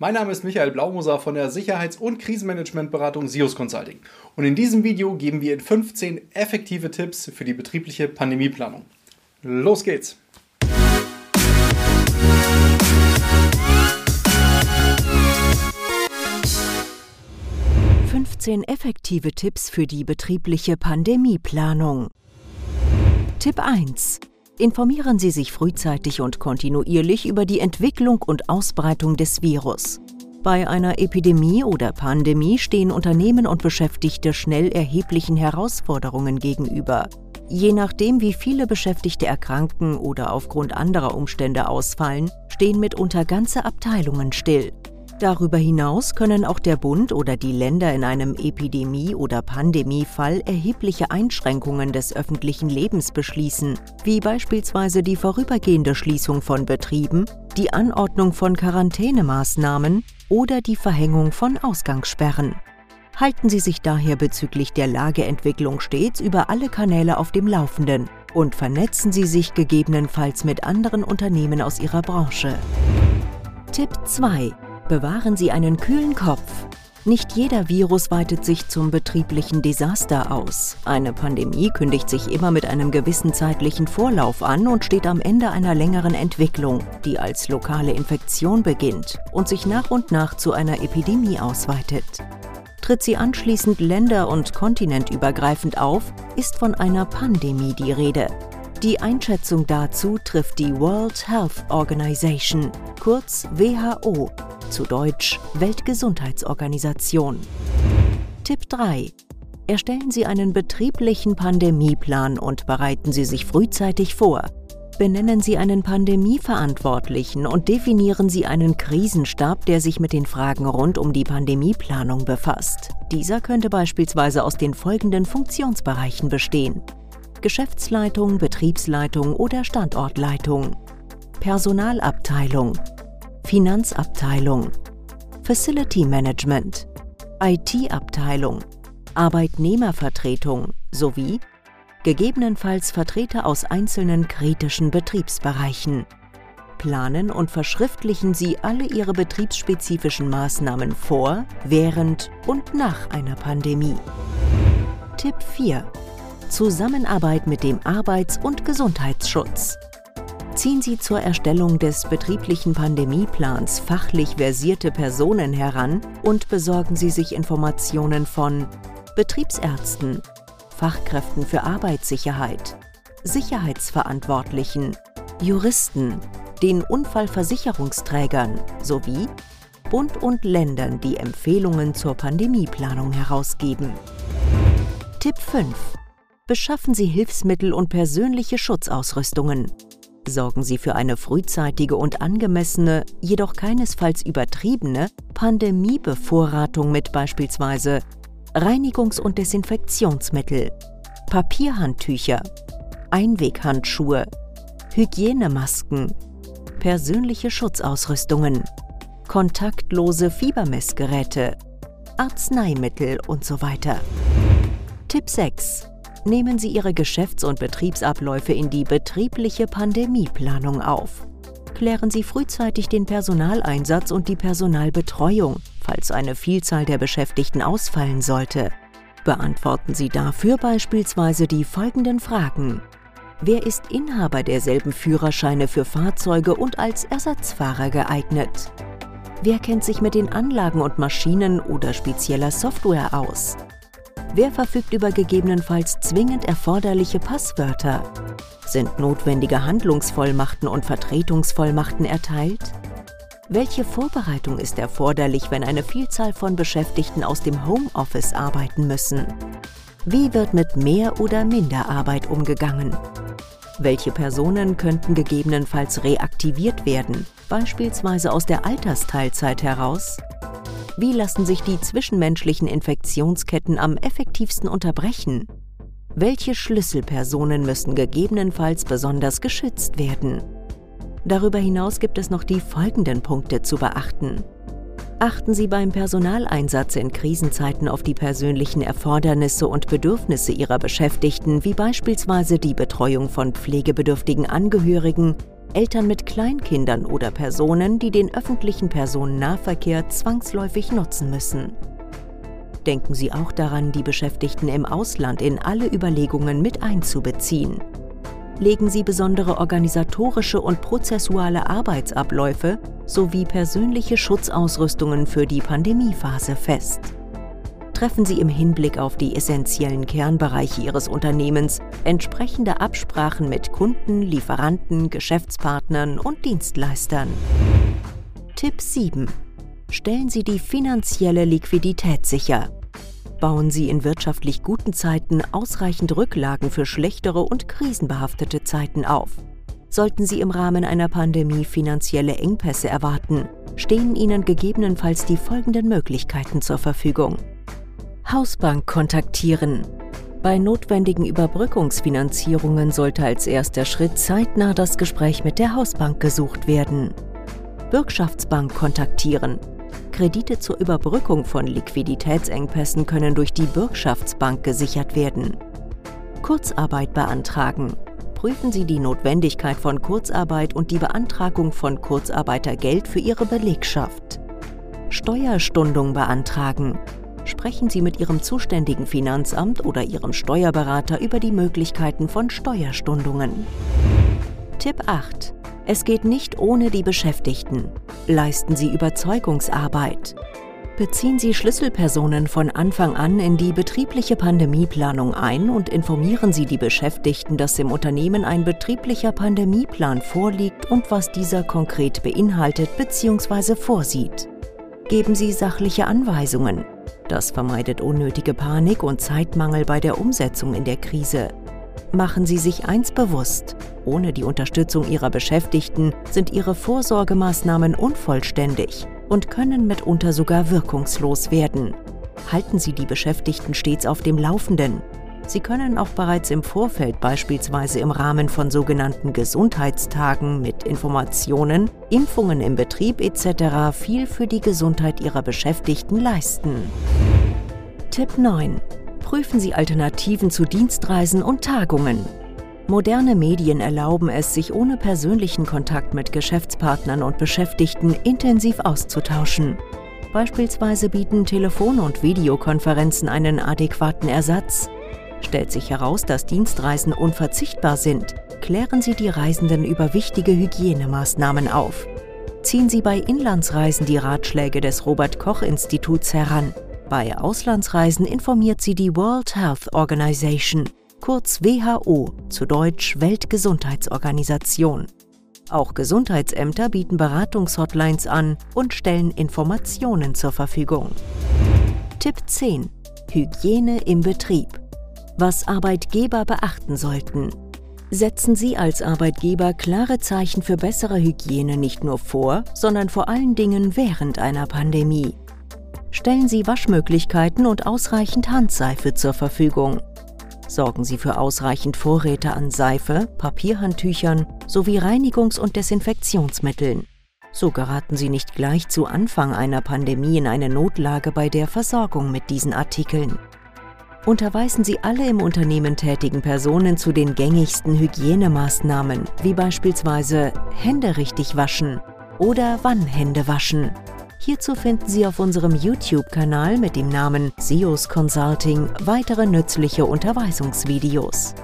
mein Name ist Michael Blaumoser von der Sicherheits- und Krisenmanagementberatung SIOS Consulting. Und in diesem Video geben wir Ihnen 15 effektive Tipps für die betriebliche Pandemieplanung. Los geht's! »15 effektive Tipps für die betriebliche Pandemieplanung«. Tipp 1. Informieren Sie sich frühzeitig und kontinuierlich über die Entwicklung und Ausbreitung des Virus. Bei einer Epidemie oder Pandemie stehen Unternehmen und Beschäftigte schnell erheblichen Herausforderungen gegenüber. Je nachdem, wie viele Beschäftigte erkranken oder aufgrund anderer Umstände ausfallen, stehen mitunter ganze Abteilungen still. Darüber hinaus können auch der Bund oder die Länder in einem Epidemie- oder Pandemiefall erhebliche Einschränkungen des öffentlichen Lebens beschließen, wie beispielsweise die vorübergehende Schließung von Betrieben, die Anordnung von Quarantänemaßnahmen oder die Verhängung von Ausgangssperren. Halten Sie sich daher bezüglich der Lageentwicklung stets über alle Kanäle auf dem Laufenden und vernetzen Sie sich gegebenenfalls mit anderen Unternehmen aus Ihrer Branche. Tipp 2 Bewahren Sie einen kühlen Kopf. Nicht jeder Virus weitet sich zum betrieblichen Desaster aus. Eine Pandemie kündigt sich immer mit einem gewissen zeitlichen Vorlauf an und steht am Ende einer längeren Entwicklung, die als lokale Infektion beginnt und sich nach und nach zu einer Epidemie ausweitet. Tritt sie anschließend länder- und kontinentübergreifend auf, ist von einer Pandemie die Rede. Die Einschätzung dazu trifft die World Health Organization, kurz WHO, zu Deutsch Weltgesundheitsorganisation. Tipp 3. Erstellen Sie einen betrieblichen Pandemieplan und bereiten Sie sich frühzeitig vor. Benennen Sie einen Pandemieverantwortlichen und definieren Sie einen Krisenstab, der sich mit den Fragen rund um die Pandemieplanung befasst. Dieser könnte beispielsweise aus den folgenden Funktionsbereichen bestehen. Geschäftsleitung, Betriebsleitung oder Standortleitung. Personalabteilung, Finanzabteilung, Facility Management, IT-Abteilung, Arbeitnehmervertretung sowie gegebenenfalls Vertreter aus einzelnen kritischen Betriebsbereichen. Planen und verschriftlichen Sie alle Ihre betriebsspezifischen Maßnahmen vor, während und nach einer Pandemie. Tipp 4. Zusammenarbeit mit dem Arbeits- und Gesundheitsschutz ziehen Sie zur Erstellung des betrieblichen Pandemieplans fachlich versierte Personen heran und besorgen Sie sich Informationen von Betriebsärzten, Fachkräften für Arbeitssicherheit, Sicherheitsverantwortlichen, Juristen, den Unfallversicherungsträgern sowie Bund und Ländern, die Empfehlungen zur Pandemieplanung herausgeben. Tipp 5. Beschaffen Sie Hilfsmittel und persönliche Schutzausrüstungen sorgen sie für eine frühzeitige und angemessene, jedoch keinesfalls übertriebene Pandemiebevorratung mit beispielsweise Reinigungs- und Desinfektionsmittel, Papierhandtücher, Einweghandschuhe, Hygienemasken, persönliche Schutzausrüstungen, kontaktlose Fiebermessgeräte, Arzneimittel und so weiter. Tipp 6 nehmen Sie Ihre Geschäfts- und Betriebsabläufe in die betriebliche Pandemieplanung auf. Klären Sie frühzeitig den Personaleinsatz und die Personalbetreuung, falls eine Vielzahl der Beschäftigten ausfallen sollte. Beantworten Sie dafür beispielsweise die folgenden Fragen. Wer ist Inhaber derselben Führerscheine für Fahrzeuge und als Ersatzfahrer geeignet? Wer kennt sich mit den Anlagen und Maschinen oder spezieller Software aus? Wer verfügt über gegebenenfalls zwingend erforderliche Passwörter? Sind notwendige Handlungsvollmachten und Vertretungsvollmachten erteilt? Welche Vorbereitung ist erforderlich, wenn eine Vielzahl von Beschäftigten aus dem Homeoffice arbeiten müssen? Wie wird mit Mehr- oder Minderarbeit umgegangen? Welche Personen könnten gegebenenfalls reaktiviert werden, beispielsweise aus der Altersteilzeit heraus? Wie lassen sich die zwischenmenschlichen Infektionsketten am effektivsten unterbrechen? Welche Schlüsselpersonen müssen gegebenenfalls besonders geschützt werden? Darüber hinaus gibt es noch die folgenden Punkte zu beachten. Achten Sie beim Personaleinsatz in Krisenzeiten auf die persönlichen Erfordernisse und Bedürfnisse Ihrer Beschäftigten, wie beispielsweise die Betreuung von pflegebedürftigen Angehörigen, Eltern mit Kleinkindern oder Personen, die den öffentlichen Personennahverkehr zwangsläufig nutzen müssen. Denken Sie auch daran, die Beschäftigten im Ausland in alle Überlegungen mit einzubeziehen legen sie besondere organisatorische und prozessuale Arbeitsabläufe sowie persönliche Schutzausrüstungen für die Pandemiephase fest. Treffen Sie im Hinblick auf die essentiellen Kernbereiche Ihres Unternehmens entsprechende Absprachen mit Kunden, Lieferanten, Geschäftspartnern und Dienstleistern. Tipp 7. Stellen Sie die finanzielle Liquidität sicher bauen sie in wirtschaftlich guten Zeiten ausreichend Rücklagen für schlechtere und krisenbehaftete Zeiten auf. Sollten Sie im Rahmen einer Pandemie finanzielle Engpässe erwarten, stehen Ihnen gegebenenfalls die folgenden Möglichkeiten zur Verfügung. Hausbank kontaktieren. Bei notwendigen Überbrückungsfinanzierungen sollte als erster Schritt zeitnah das Gespräch mit der Hausbank gesucht werden. Bürgschaftsbank kontaktieren. Kredite zur Überbrückung von Liquiditätsengpässen können durch die Bürgschaftsbank gesichert werden. Kurzarbeit beantragen. Prüfen Sie die Notwendigkeit von Kurzarbeit und die Beantragung von Kurzarbeitergeld für Ihre Belegschaft. Steuerstundung beantragen. Sprechen Sie mit Ihrem zuständigen Finanzamt oder Ihrem Steuerberater über die Möglichkeiten von Steuerstundungen. Tipp 8. Es geht nicht ohne die Beschäftigten. Leisten Sie Überzeugungsarbeit. Beziehen Sie Schlüsselpersonen von Anfang an in die betriebliche Pandemieplanung ein und informieren Sie die Beschäftigten, dass im Unternehmen ein betrieblicher Pandemieplan vorliegt und was dieser konkret beinhaltet bzw. vorsieht. Geben Sie sachliche Anweisungen. Das vermeidet unnötige Panik und Zeitmangel bei der Umsetzung in der Krise. Machen Sie sich eins bewusst. Ohne die Unterstützung Ihrer Beschäftigten sind Ihre Vorsorgemaßnahmen unvollständig und können mitunter sogar wirkungslos werden. Halten Sie die Beschäftigten stets auf dem Laufenden. Sie können auch bereits im Vorfeld beispielsweise im Rahmen von sogenannten Gesundheitstagen mit Informationen, Impfungen im Betrieb etc. viel für die Gesundheit Ihrer Beschäftigten leisten. Tipp 9 prüfen Sie Alternativen zu Dienstreisen und Tagungen. Moderne Medien erlauben es, sich ohne persönlichen Kontakt mit Geschäftspartnern und Beschäftigten intensiv auszutauschen. Beispielsweise bieten Telefon- und Videokonferenzen einen adäquaten Ersatz. Stellt sich heraus, dass Dienstreisen unverzichtbar sind, klären Sie die Reisenden über wichtige Hygienemaßnahmen auf. Ziehen Sie bei Inlandsreisen die Ratschläge des Robert Koch Instituts heran. Bei Auslandsreisen informiert sie die World Health Organization, kurz WHO, zu Deutsch Weltgesundheitsorganisation. Auch Gesundheitsämter bieten Beratungshotlines an und stellen Informationen zur Verfügung. Tipp 10. Hygiene im Betrieb. Was Arbeitgeber beachten sollten. Setzen Sie als Arbeitgeber klare Zeichen für bessere Hygiene nicht nur vor, sondern vor allen Dingen während einer Pandemie stellen Sie Waschmöglichkeiten und ausreichend Handseife zur Verfügung. Sorgen Sie für ausreichend Vorräte an Seife, Papierhandtüchern sowie Reinigungs- und Desinfektionsmitteln. So geraten Sie nicht gleich zu Anfang einer Pandemie in eine Notlage bei der Versorgung mit diesen Artikeln. Unterweisen Sie alle im Unternehmen tätigen Personen zu den gängigsten Hygienemaßnahmen, wie beispielsweise Hände richtig waschen oder wann Hände waschen, Hierzu finden Sie auf unserem YouTube-Kanal mit dem Namen SEOS Consulting weitere nützliche Unterweisungsvideos.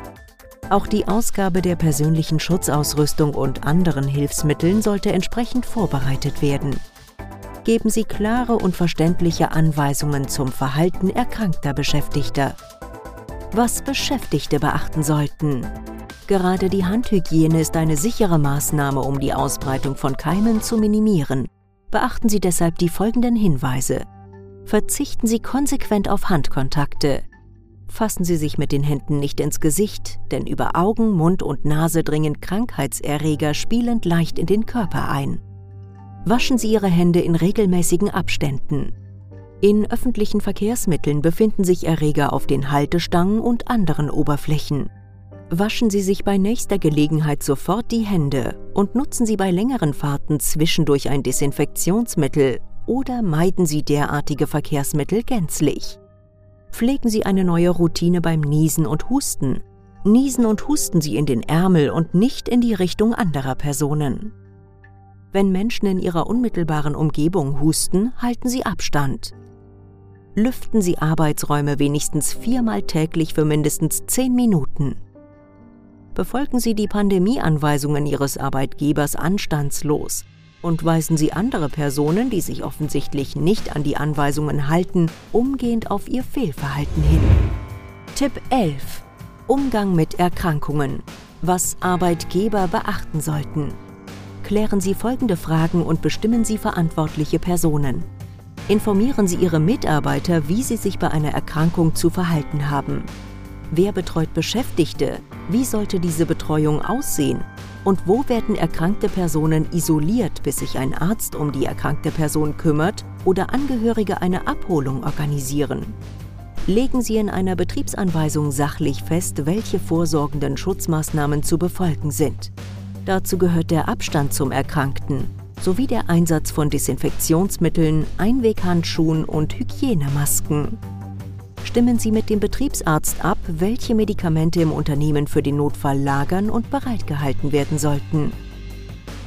Auch die Ausgabe der persönlichen Schutzausrüstung und anderen Hilfsmitteln sollte entsprechend vorbereitet werden. Geben Sie klare und verständliche Anweisungen zum Verhalten erkrankter Beschäftigter. Was Beschäftigte beachten sollten. Gerade die Handhygiene ist eine sichere Maßnahme, um die Ausbreitung von Keimen zu minimieren. Beachten Sie deshalb die folgenden Hinweise. Verzichten Sie konsequent auf Handkontakte. Fassen Sie sich mit den Händen nicht ins Gesicht, denn über Augen, Mund und Nase dringen Krankheitserreger spielend leicht in den Körper ein. Waschen Sie Ihre Hände in regelmäßigen Abständen. In öffentlichen Verkehrsmitteln befinden sich Erreger auf den Haltestangen und anderen Oberflächen. Waschen Sie sich bei nächster Gelegenheit sofort die Hände und nutzen Sie bei längeren Fahrten zwischendurch ein Desinfektionsmittel oder meiden Sie derartige Verkehrsmittel gänzlich. Pflegen Sie eine neue Routine beim Niesen und Husten. Niesen und husten Sie in den Ärmel und nicht in die Richtung anderer Personen. Wenn Menschen in ihrer unmittelbaren Umgebung husten, halten Sie Abstand. Lüften Sie Arbeitsräume wenigstens viermal täglich für mindestens zehn Minuten befolgen Sie die Pandemieanweisungen Ihres Arbeitgebers anstandslos und weisen Sie andere Personen, die sich offensichtlich nicht an die Anweisungen halten, umgehend auf ihr Fehlverhalten hin. Tipp 11. Umgang mit Erkrankungen. Was Arbeitgeber beachten sollten. Klären Sie folgende Fragen und bestimmen Sie verantwortliche Personen. Informieren Sie Ihre Mitarbeiter, wie sie sich bei einer Erkrankung zu verhalten haben. Wer betreut Beschäftigte? Wie sollte diese Betreuung aussehen? Und wo werden erkrankte Personen isoliert, bis sich ein Arzt um die erkrankte Person kümmert oder Angehörige eine Abholung organisieren? Legen Sie in einer Betriebsanweisung sachlich fest, welche vorsorgenden Schutzmaßnahmen zu befolgen sind. Dazu gehört der Abstand zum Erkrankten sowie der Einsatz von Desinfektionsmitteln, Einweghandschuhen und Hygienemasken stimmen Sie mit dem Betriebsarzt ab, welche Medikamente im Unternehmen für den Notfall lagern und bereitgehalten werden sollten.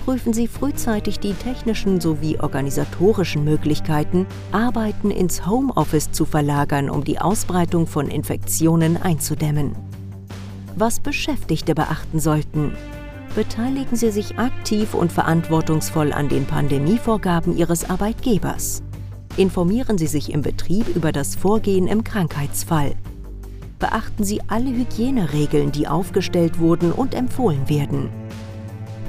Prüfen Sie frühzeitig die technischen sowie organisatorischen Möglichkeiten, Arbeiten ins Homeoffice zu verlagern, um die Ausbreitung von Infektionen einzudämmen. Was Beschäftigte beachten sollten. Beteiligen Sie sich aktiv und verantwortungsvoll an den Pandemievorgaben Ihres Arbeitgebers informieren Sie sich im Betrieb über das Vorgehen im Krankheitsfall. Beachten Sie alle Hygieneregeln, die aufgestellt wurden und empfohlen werden.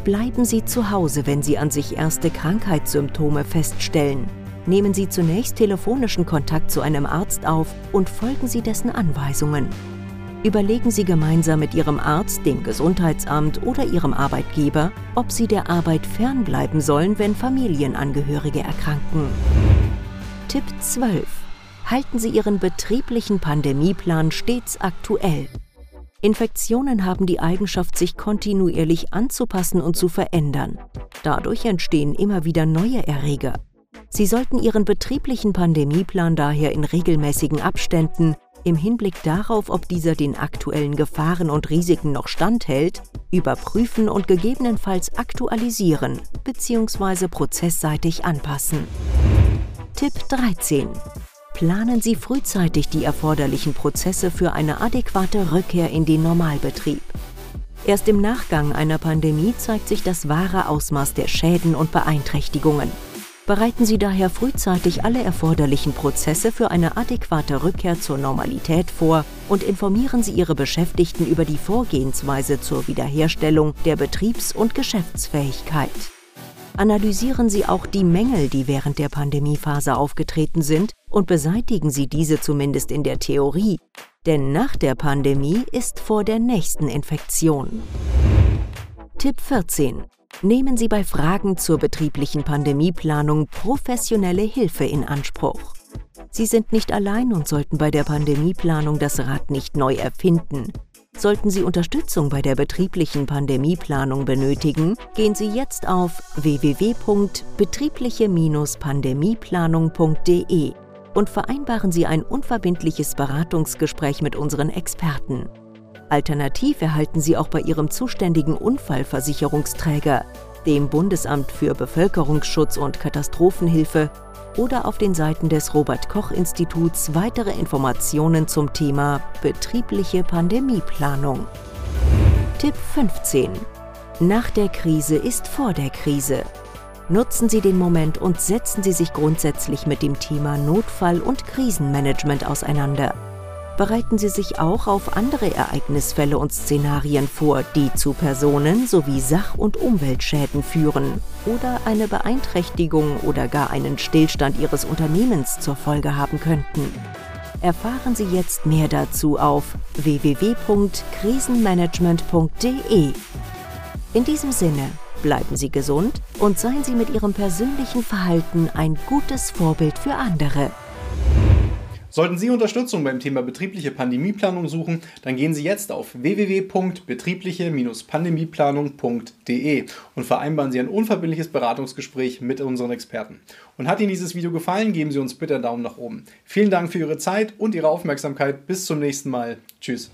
Bleiben Sie zu Hause, wenn Sie an sich erste Krankheitssymptome feststellen. Nehmen Sie zunächst telefonischen Kontakt zu einem Arzt auf und folgen Sie dessen Anweisungen. Überlegen Sie gemeinsam mit Ihrem Arzt, dem Gesundheitsamt oder Ihrem Arbeitgeber, ob Sie der Arbeit fernbleiben sollen, wenn Familienangehörige erkranken. Tipp 12. Halten Sie Ihren betrieblichen Pandemieplan stets aktuell. Infektionen haben die Eigenschaft, sich kontinuierlich anzupassen und zu verändern. Dadurch entstehen immer wieder neue Erreger. Sie sollten Ihren betrieblichen Pandemieplan daher in regelmäßigen Abständen im Hinblick darauf, ob dieser den aktuellen Gefahren und Risiken noch standhält, überprüfen und gegebenenfalls aktualisieren bzw. prozessseitig anpassen. Tipp 13. Planen Sie frühzeitig die erforderlichen Prozesse für eine adäquate Rückkehr in den Normalbetrieb. Erst im Nachgang einer Pandemie zeigt sich das wahre Ausmaß der Schäden und Beeinträchtigungen. Bereiten Sie daher frühzeitig alle erforderlichen Prozesse für eine adäquate Rückkehr zur Normalität vor und informieren Sie Ihre Beschäftigten über die Vorgehensweise zur Wiederherstellung der Betriebs- und Geschäftsfähigkeit analysieren Sie auch die Mängel, die während der Pandemiephase aufgetreten sind, und beseitigen Sie diese zumindest in der Theorie, denn nach der Pandemie ist vor der nächsten Infektion. Tipp 14. Nehmen Sie bei Fragen zur betrieblichen Pandemieplanung professionelle Hilfe in Anspruch. Sie sind nicht allein und sollten bei der Pandemieplanung das Rad nicht neu erfinden. Sollten Sie Unterstützung bei der betrieblichen Pandemieplanung benötigen, gehen Sie jetzt auf www.betriebliche-pandemieplanung.de und vereinbaren Sie ein unverbindliches Beratungsgespräch mit unseren Experten. Alternativ erhalten Sie auch bei Ihrem zuständigen Unfallversicherungsträger, dem Bundesamt für Bevölkerungsschutz und Katastrophenhilfe, oder auf den Seiten des Robert Koch Instituts weitere Informationen zum Thema betriebliche Pandemieplanung. Tipp 15. Nach der Krise ist vor der Krise. Nutzen Sie den Moment und setzen Sie sich grundsätzlich mit dem Thema Notfall- und Krisenmanagement auseinander bereiten Sie sich auch auf andere Ereignisfälle und Szenarien vor, die zu Personen sowie Sach- und Umweltschäden führen oder eine Beeinträchtigung oder gar einen Stillstand Ihres Unternehmens zur Folge haben könnten. Erfahren Sie jetzt mehr dazu auf www.krisenmanagement.de. In diesem Sinne, bleiben Sie gesund und seien Sie mit Ihrem persönlichen Verhalten ein gutes Vorbild für andere. Sollten Sie Unterstützung beim Thema betriebliche Pandemieplanung suchen, dann gehen Sie jetzt auf www.betriebliche-pandemieplanung.de und vereinbaren Sie ein unverbindliches Beratungsgespräch mit unseren Experten. Und hat Ihnen dieses Video gefallen, geben Sie uns bitte einen Daumen nach oben. Vielen Dank für Ihre Zeit und Ihre Aufmerksamkeit. Bis zum nächsten Mal. Tschüss.